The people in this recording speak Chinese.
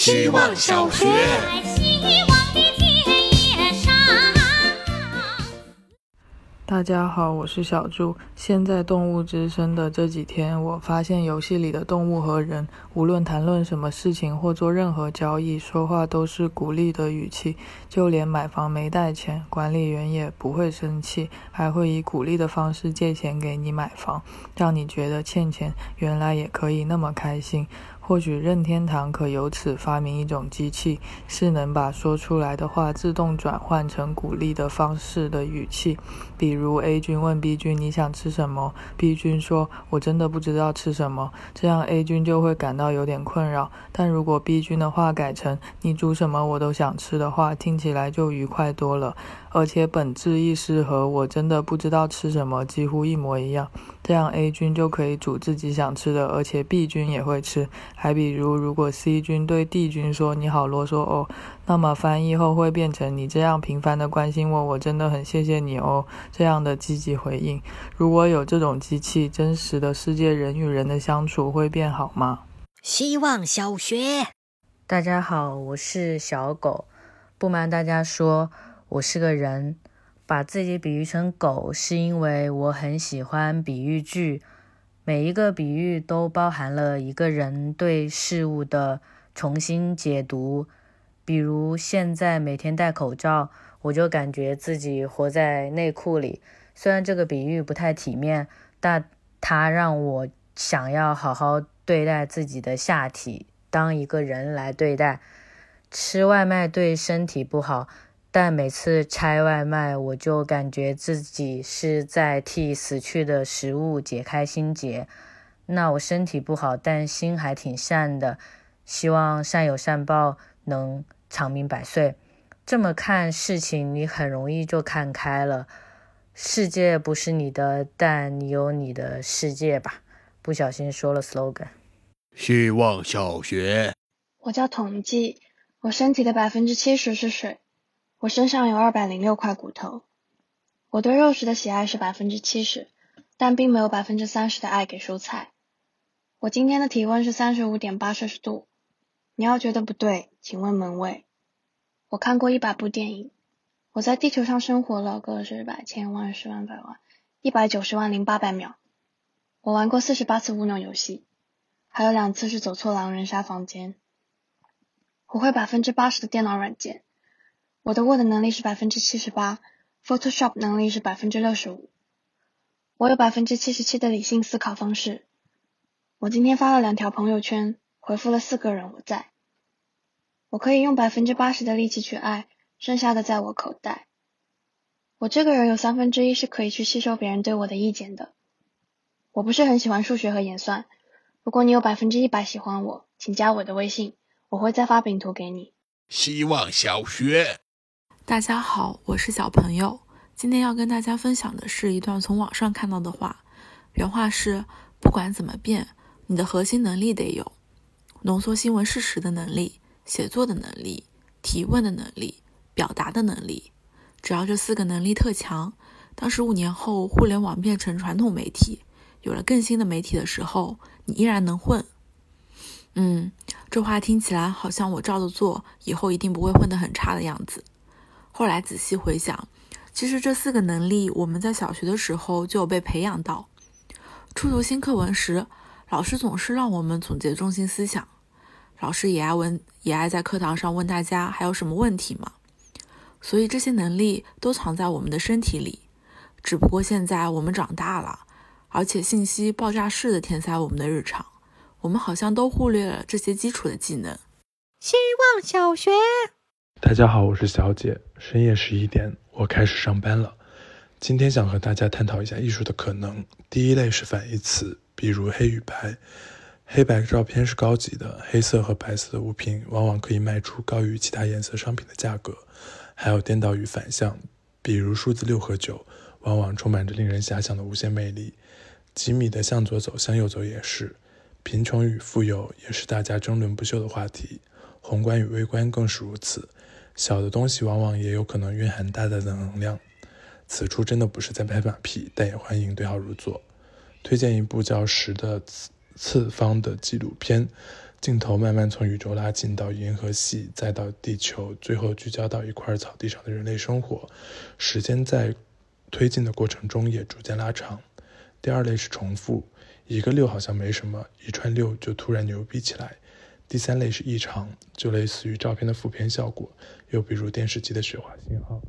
希望小学。在希望的田野上。大家好，我是小猪。现在动物之声的这几天，我发现游戏里的动物和人，无论谈论什么事情或做任何交易，说话都是鼓励的语气。就连买房没带钱，管理员也不会生气，还会以鼓励的方式借钱给你买房，让你觉得欠钱原来也可以那么开心。或许任天堂可由此发明一种机器，是能把说出来的话自动转换成鼓励的方式的语气。比如 A 君问 B 君你想吃什么，B 君说我真的不知道吃什么，这样 A 君就会感到有点困扰。但如果 B 君的话改成你煮什么我都想吃的话，听起来就愉快多了。而且本质意识和我真的不知道吃什么几乎一模一样，这样 A 君就可以煮自己想吃的，而且 B 君也会吃。还比如，如果 C 君对 D 君说“你好啰嗦哦”，那么翻译后会变成“你这样频繁的关心我，我真的很谢谢你哦”这样的积极回应。如果有这种机器，真实的世界人与人的相处会变好吗？希望小学。大家好，我是小狗。不瞒大家说，我是个人。把自己比喻成狗，是因为我很喜欢比喻句，每一个比喻都包含了一个人对事物的重新解读。比如现在每天戴口罩，我就感觉自己活在内裤里。虽然这个比喻不太体面，但它让我想要好好对待自己的下体，当一个人来对待。吃外卖对身体不好，但每次拆外卖，我就感觉自己是在替死去的食物解开心结。那我身体不好，但心还挺善的，希望善有善报，能长命百岁。这么看事情，你很容易就看开了。世界不是你的，但你有你的世界吧。不小心说了 slogan。希望小学。我叫统计，我身体的百分之七十是水，我身上有二百零六块骨头。我对肉食的喜爱是百分之七十，但并没有百分之三十的爱给蔬菜。我今天的体温是三十五点八摄氏度，你要觉得不对，请问门卫。我看过一百部电影，我在地球上生活了个十百千万十万百万一百九十万零八百秒。我玩过四十八次乌龙游戏，还有两次是走错狼人杀房间。我会百分之八十的电脑软件，我的 Word 能力是百分之七十八，Photoshop 能力是百分之六十五。我有百分之七十七的理性思考方式。我今天发了两条朋友圈，回复了四个人我在。我可以用百分之八十的力气去爱，剩下的在我口袋。我这个人有三分之一是可以去吸收别人对我的意见的。我不是很喜欢数学和演算。如果你有百分之一百喜欢我，请加我的微信，我会再发饼图给你。希望小学。大家好，我是小朋友。今天要跟大家分享的是一段从网上看到的话，原话是：不管怎么变，你的核心能力得有，浓缩新闻事实的能力。写作的能力、提问的能力、表达的能力，只要这四个能力特强，当十五年后互联网变成传统媒体，有了更新的媒体的时候，你依然能混。嗯，这话听起来好像我照着做，以后一定不会混得很差的样子。后来仔细回想，其实这四个能力我们在小学的时候就有被培养到。初读新课文时，老师总是让我们总结中心思想。老师也爱问，也爱在课堂上问大家还有什么问题吗？所以这些能力都藏在我们的身体里，只不过现在我们长大了，而且信息爆炸式的填塞我们的日常，我们好像都忽略了这些基础的技能。希望小学。大家好，我是小姐。深夜十一点，我开始上班了。今天想和大家探讨一下艺术的可能。第一类是反义词，比如黑与白。黑白照片是高级的，黑色和白色的物品往往可以卖出高于其他颜色商品的价格。还有颠倒与反向，比如数字六和九，往往充满着令人遐想的无限魅力。几米的向左走，向右走也是。贫穷与富有也是大家争论不休的话题，宏观与微观更是如此。小的东西往往也有可能蕴含大大的能量。此处真的不是在拍马屁，但也欢迎对号入座。推荐一部叫《十》的。次次方的纪录片，镜头慢慢从宇宙拉近到银河系，再到地球，最后聚焦到一块草地上的人类生活。时间在推进的过程中也逐渐拉长。第二类是重复，一个六好像没什么，一串六就突然牛逼起来。第三类是异常，就类似于照片的负片效果，又比如电视机的雪花信号。